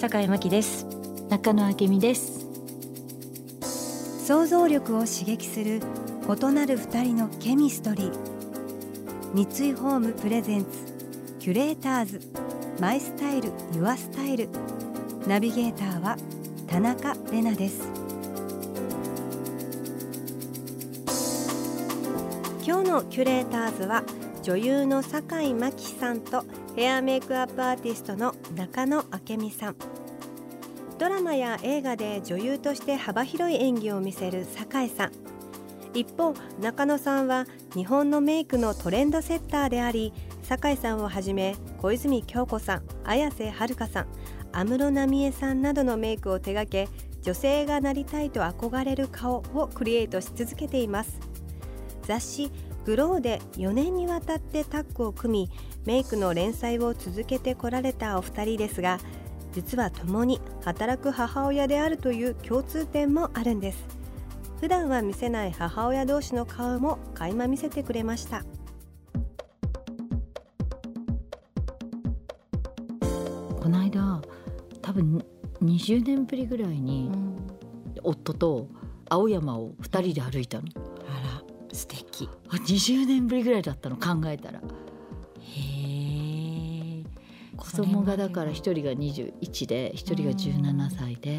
坂井真希です。中野明美です。想像力を刺激する異なる二人のケミストリー。三井ホームプレゼンツキュレーターズ。マイスタイルユアスタイル。ナビゲーターは田中れなです。今日のキュレーターズは女優の坂井真紀さんとヘアメイクアップアーティストの中野明美さん。ドラマや映画で女優として幅広い演技を見せる酒井さん。一方中野さんは日本のメイクのトレンドセッターであり酒井さんをはじめ小泉京子さん綾瀬はるかさん安室奈美恵さんなどのメイクを手掛け女性がなりたいと憧れる顔をクリエイトし続けています。雑誌グローで4年にわたってタッグを組みメイクの連載を続けてこられたお二人ですが実は共に働く母親であるという共通点もあるんです。普段は見せない母親同士の顔も垣間見せてくれました。この間多分20年ぶりぐらいに夫と青山を2人で歩いたの、あら素敵。あ20年ぶりぐらいだったの考えたら子供がだから1人が21で1人が17歳で、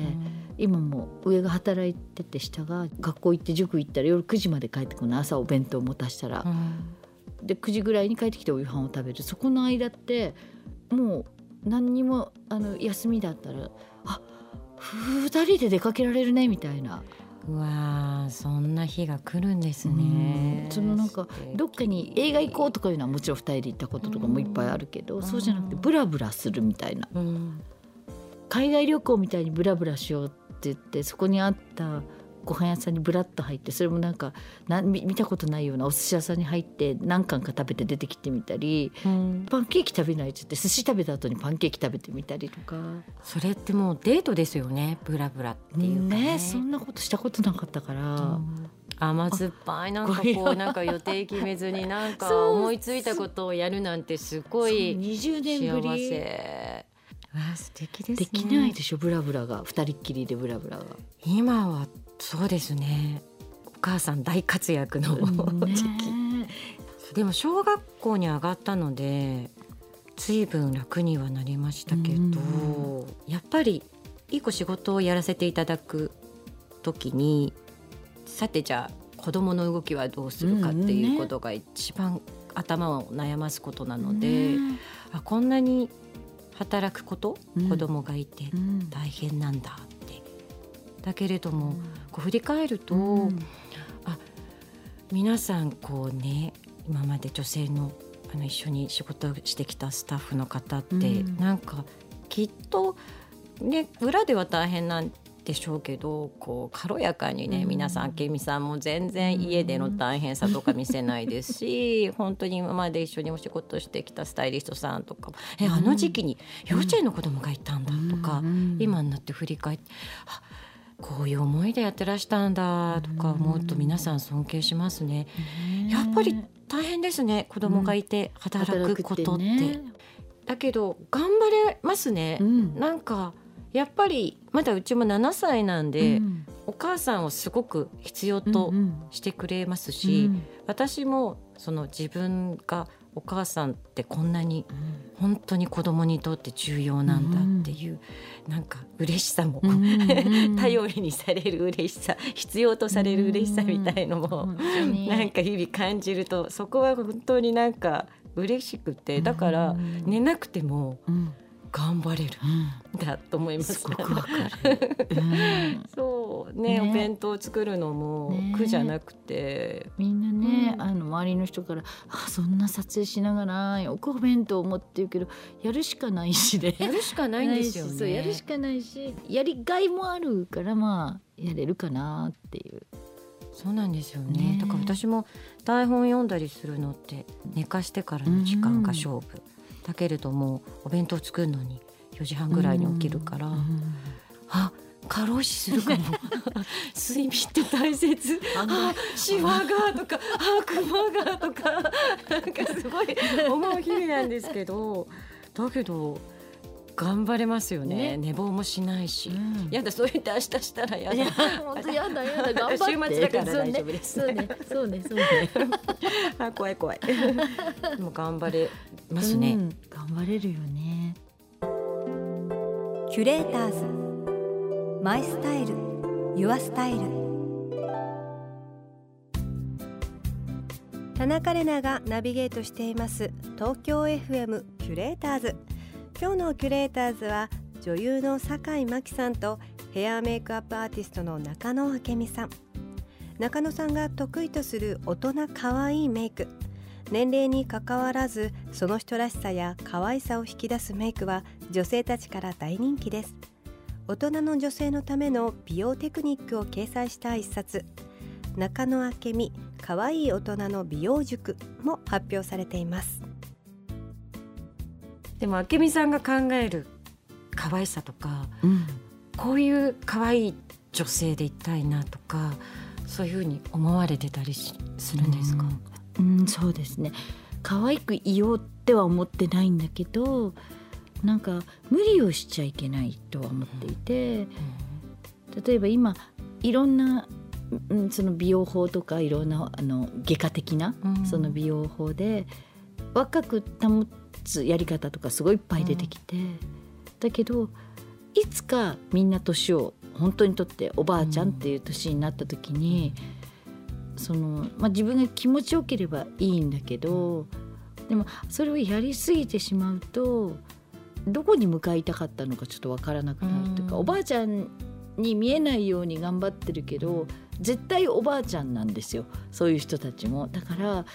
今も上が働いてて下が学校行って塾行ったら夜9時まで帰ってくるの朝お弁当持たしたら、で9時ぐらいに帰ってきてお夕飯を食べる。そこの間ってもう何にもあの休みだったらあ2人で出かけられるねみたいな。うわーそんな日が来るんですね。うん。そのなんかどっかに映画行こうとかいうのはもちろん2人で行ったこととかもいっぱいあるけど、そうじゃなくてブラブラするみたいな。うん。海外旅行みたいにブラブラしようって言ってそこにあったご飯屋さんにブラッと入ってそれもなんかな見見たことないようなお寿司屋さんに入って何貫か食べて出てきてみたりうん。パンケーキ食べないって言って寿司食べた後にパンケーキ食べてみたりとか。それってもうデートですよねブラブラっていうかね。ねそんなことしたことなかったから。うん。甘酸っぱいなんかこうなんか予定決めずになんか 思いついたことをやるなんてすごい20年ぶ幸りせわあ素敵ですね。できないでしょブラブラが。二人っきりでブラブラが。今はそうですね。お母さん大活躍のね。時期。でも小学校に上がったので随分楽にはなりましたけど、やっぱりいい子仕事をやらせていただく時にさてじゃあ子供の動きはどうするかっていうことが一番頭を悩ますことなので、ねあこんなに働くこと、うん。子供がいてうん。大変なんだって。だけれども、こう振り返ると、うん。皆さんこうね今まで女性のあの一緒に仕事をしてきたスタッフの方って、うん。なんかきっとね裏では大変なんでしょうけどこう軽やかにね、うん。皆さん明美さんも全然家での大変さとか見せないですし、本当に今まで一緒にお仕事してきたスタイリストさんとかも「えあの時期に幼稚園の子供がいたんだ」とか、うん今になって振り返ってあこういう思いでやってらしたんだとか思うと皆さん尊敬しますね。やっぱり大変ですね子供がいて働くことって。ね。だけど頑張れますね。うん。なんかやっぱりまだうちも7歳なんで、うん。お母さんをすごく必要とうんうん。してくれますし、うん。私もその自分がお母さんってこんなに本当に子供にとって重要なんだっていう、なんか嬉しさも、うんうん 頼りにされる嬉しさ必要とされる嬉しさみたいのも、なんか日々感じるとそこは本当になんか嬉しくてだからうん。寝なくてもうん頑張れるうん。だと思います。すごくわかる、うん。そうねね。お弁当を作るのもね。苦じゃなくて、みんなね、うん。あの周りの人から「あそんな撮影しながらよくお弁当を持ってるけどやるしかないしで、やるしかないんですよ そうやるしね。かないしやりがいもあるからまあやれるかなっていう。そうなんですよね。ね。だから私も台本読んだりするのって寝かしてからの時間が勝負、だけれどもお弁当作るのに4時半ぐらいに起きるから、うんあ過労死するかも。睡眠って大切。あシワがとかあクマがとか。なんかすごい思う日々なんですけど。だけど頑張れますよね。ね。寝坊もしないし、うん。やだそう言って明日したらやいやだ本当やだやだ。頑張って。週末だから大丈夫です。そうねそうねそうね。あ怖い怖い。でも頑張れますね、ん頑張れるよね。キュレーターズ。マイスタイル。ユアスタイル。田中れながナビゲートしています。東京 FM キュレーターズ今日のキュレーターズは女優の酒井真紀さんとヘアメイクアップアーティストの中野明美さん。中野さんが得意とする大人可愛いメイク。年齢にかかわらずその人らしさや可愛さを引き出すメイクは女性たちから大人気です。大人の女性のための美容テクニックを掲載した一冊。中野明美可愛い大人の美容塾も発表されています。でも明美さんが考える可愛さとかうん。こういう可愛い女性でいたいなとかそういうふうに思われてたりしするんですか、うん、うんそうですね。可愛くいようっては思ってないんだけどなんか無理をしちゃいけないとは思っていて例えば今いろんな、うん、その美容法とかいろんなあの外科的なうん。その美容法で若く保つやり方とかすごいいっぱい出てきて、だけどいつかみんな年を本当にとっておばあちゃんっていう年になった時に、そのまあ、自分が気持ちよければいいんだけどでもそれをやりすぎてしまうとどこに向かいたかったのかちょっとわからなくなるというか、うん。おばあちゃんに見えないように頑張ってるけど絶対おばあちゃんなんですよ。そういう人たちも。だから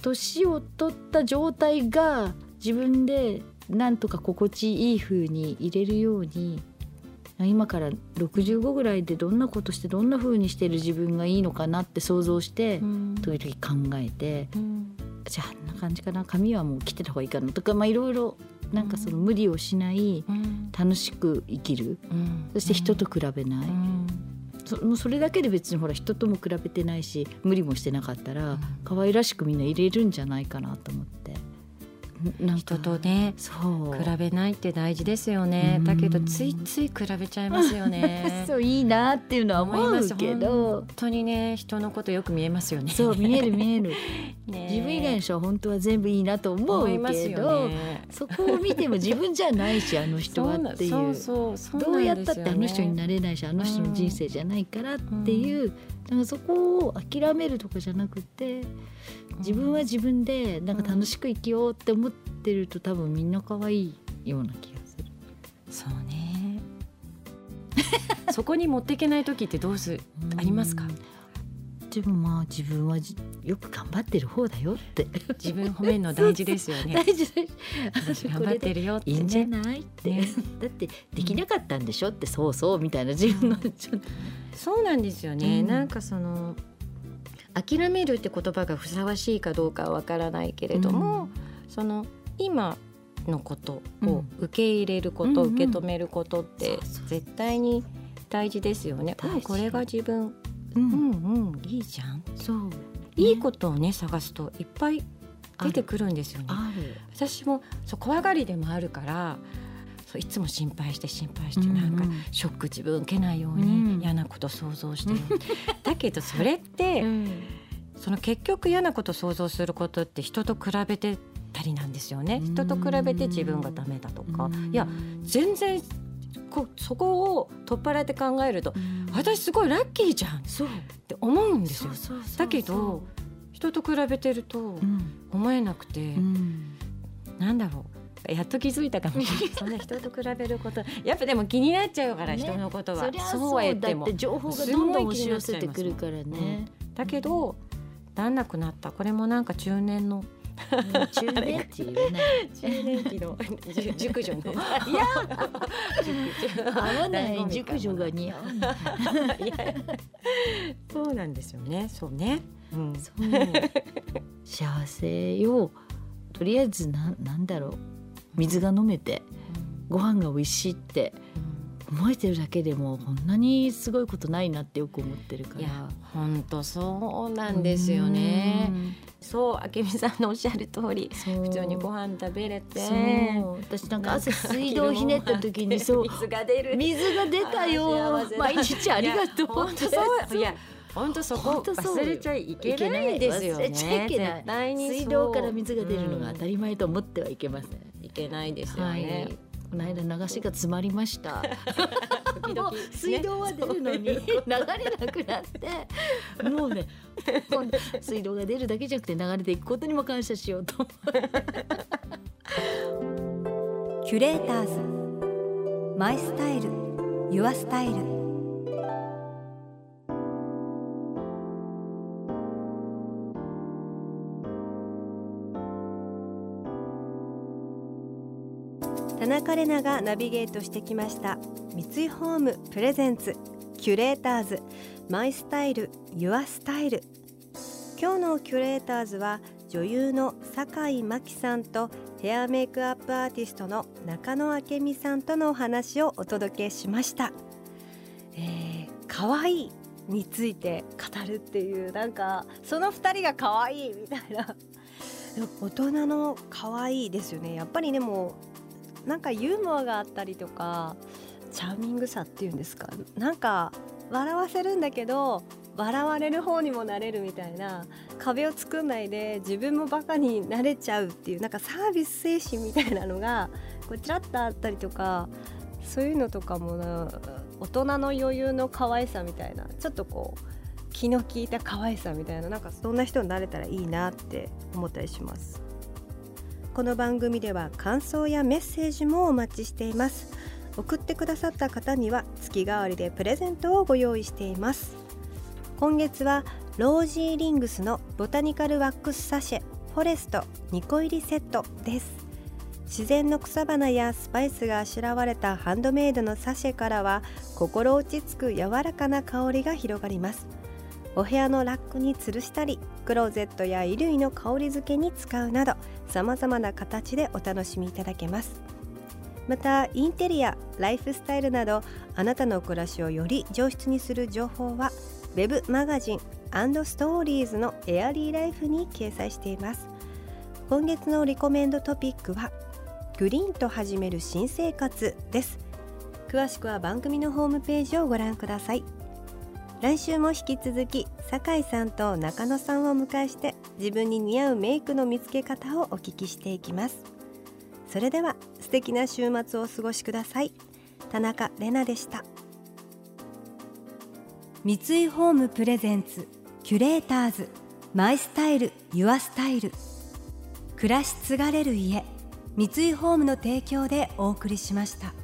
年を取った状態が自分でなんとか心地いい風に入れるように今から65ぐらいでどんなことしてどんな風にしてる自分がいいのかなって想像してうん。時々考えてうん。じゃああんな感じかな髪はもう切ってた方がいいかなとかまあいろいろなんかその無理をしないうん。楽しく生きる。うん。そして人と比べない、うん。そもうそれだけで別にほら人とも比べてないし無理もしてなかったら、うん。可愛らしくみんな入れるんじゃないかなと思って。人とね比べないって大事ですよね。うん。だけどついつい比べちゃいますよね。そういいなっていうのは思思いますうけど。本当にね人のことよく見えますよね。そう見える見える。ね自分以外の人は本当は全部いいなと思うけど、ね。そこを見ても自分じゃないしあの人はっていう。どうやったってあの人にななれないしあの人の人生じゃないからっていう、なんかそこを諦めるとかじゃなくて自分は自分でなんか楽しく生きようって思ってると多分みんな可愛いような気がする。そうね。そこに持っていけない時ってどうする？ありますか？でもまあ自分はじよく頑張ってる方だよって。自分褒めるの大事ですよね。大事大事。私頑張ってるよっていいんじゃねないって、ね。だってできなかったんでしょってそうそうみたいな自分のちょっとそうなんですよね、うん。なんかその諦めるって言葉がふさわしいかどうかはわからないけれども、その今のことを受け入れること、うんうん受け止めることって絶対に大事ですよね。うんこれが自分、ううんんうん、いいじゃん。そう。いいことをね探すといっぱい出てくるんですよね。私もそう怖がりでもあるからそういつも心配して心配して、なんかショック自分受けないように、うん。嫌なこと想像してる。だけどそれって、その結局嫌なこと想像することって人と比べてたりなんですよね。うん。人と比べて自分がダメだとか。うん。いや全然こそこを取っ払って考えると私すごいラッキーじゃんっそう。て思うんですよ。だけど人と比べてるとうん。思えなくて、うん。なんだろやっと気づいたかも。そんな人と比べることやっぱでも気になっちゃうから、ね、人のことは。そうは言っても。情報がどんどん押し寄せてくるからね、うん、だけどなんなくなった。これもなんか中年の中年期言ない 中年期の熟女の。いや合わない熟女が似合う そうなんですよね。そうね、うん、そう幸せよとりあえずなんなんだろう水が飲めて、ご飯が美味しいって、思えてるだけでもこんなにすごいことないなってよく思ってるから。本当そうなんですよね。そう明美さんのおっしゃる通り普通にご飯食べれて。私なんか朝水道ひねった時にそう。水が出る。水が出たよ。毎日ありがとう本当そう。いや本当そこ忘れちゃいけないですよね。絶対に水道から水が出るのが当たり前と思ってはいけません。いけないですよね。はい。この間流しが詰まりました。もう水道は出るのに流れなくなって。もうね水道が出るだけじゃなくて流れていくことにも感謝しようと キュレーターズ。マイスタイル。ユアスタイル田中れながナビゲートしてきました。三井ホームプレゼンツキュレーターズマイスタイルユアスタイル。今日のキュレーターズは女優の酒井真紀さんとヘアメイクアップアーティストの中野明美さんとのお話をお届けしました、えー、可愛いについて語るっていうなんかその2人が可愛いみたいな。大人の可愛いですよね。やっぱりでもなんかユーモアがあったりとかチャーミングさっていうんですか？なんか笑わせるんだけど笑われる方にもなれるみたいな壁を作んないで自分もバカになれちゃうっていうなんかサービス精神みたいなのがこうちらっとあったりとかそういうのとかも大人の余裕の可愛さみたいなちょっとこう気の利いた可愛さみたいななんかそんな人になれたらいいなって思ったりします。この番組では感想やメッセージもお待ちしています。送ってくださった方には月替わりでプレゼントをご用意しています。今月はロージーリングスのボタニカルワックスサシェフォレスト2個入りセットです。自然の草花やスパイスがあしらわれたハンドメイドのサシェからは心落ち着く柔らかな香りが広がります。お部屋のラックに吊るしたりクローゼットや衣類の香り付けに使うなどさまざまな形でお楽しみいただけます。またインテリアライフスタイルなどあなたの暮らしをより上質にする情報は Web マガジンストーリーズのエアリーライフに掲載しています。今月のリコメンドトピックはグリーンと始める新生活です。詳しくは番組のホームページをご覧ください。来週も引き続き酒井さんと中野さんをお迎えして自分に似合うメイクの見つけ方をお聞きしていきます。それでは素敵な週末をお過ごしください。田中れなでした。三井ホームプレゼンツキュレーターズマイスタイルユアスタイル。暮らし継がれる家三井ホームの提供でお送りしました。